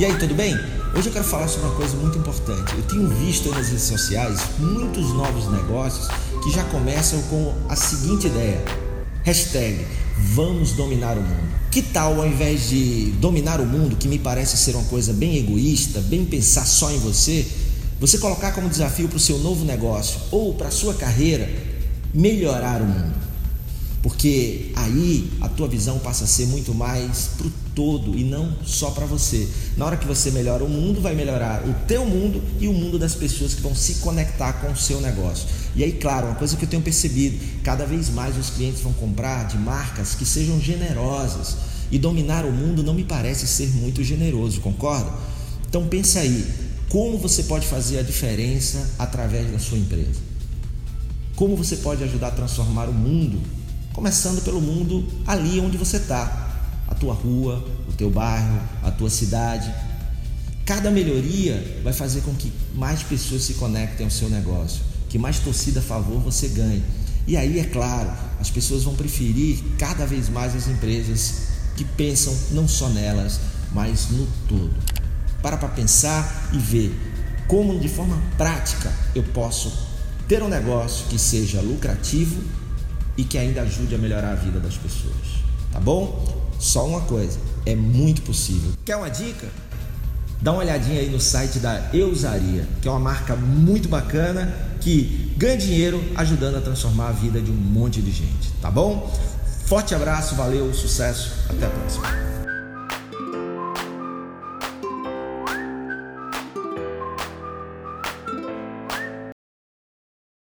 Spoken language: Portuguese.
E aí, tudo bem? Hoje eu quero falar sobre uma coisa muito importante. Eu tenho visto nas redes sociais muitos novos negócios que já começam com a seguinte ideia: hashtag vamos dominar o mundo. Que tal ao invés de dominar o mundo, que me parece ser uma coisa bem egoísta, bem pensar só em você, você colocar como desafio para o seu novo negócio ou para a sua carreira melhorar o mundo? Porque aí a tua visão passa a ser muito mais para o todo e não só para você. Na hora que você melhora o mundo, vai melhorar o teu mundo e o mundo das pessoas que vão se conectar com o seu negócio. E aí, claro, uma coisa que eu tenho percebido, cada vez mais os clientes vão comprar de marcas que sejam generosas. E dominar o mundo não me parece ser muito generoso, concorda? Então pensa aí, como você pode fazer a diferença através da sua empresa? Como você pode ajudar a transformar o mundo começando pelo mundo ali onde você está, a tua rua, o teu bairro, a tua cidade. Cada melhoria vai fazer com que mais pessoas se conectem ao seu negócio, que mais torcida a favor você ganhe. E aí, é claro, as pessoas vão preferir cada vez mais as empresas que pensam não só nelas, mas no todo. Para para pensar e ver como de forma prática eu posso ter um negócio que seja lucrativo e que ainda ajude a melhorar a vida das pessoas. Tá bom? Só uma coisa, é muito possível. Quer uma dica? Dá uma olhadinha aí no site da Eusaria, que é uma marca muito bacana que ganha dinheiro ajudando a transformar a vida de um monte de gente, tá bom? Forte abraço, valeu, sucesso, até a próxima.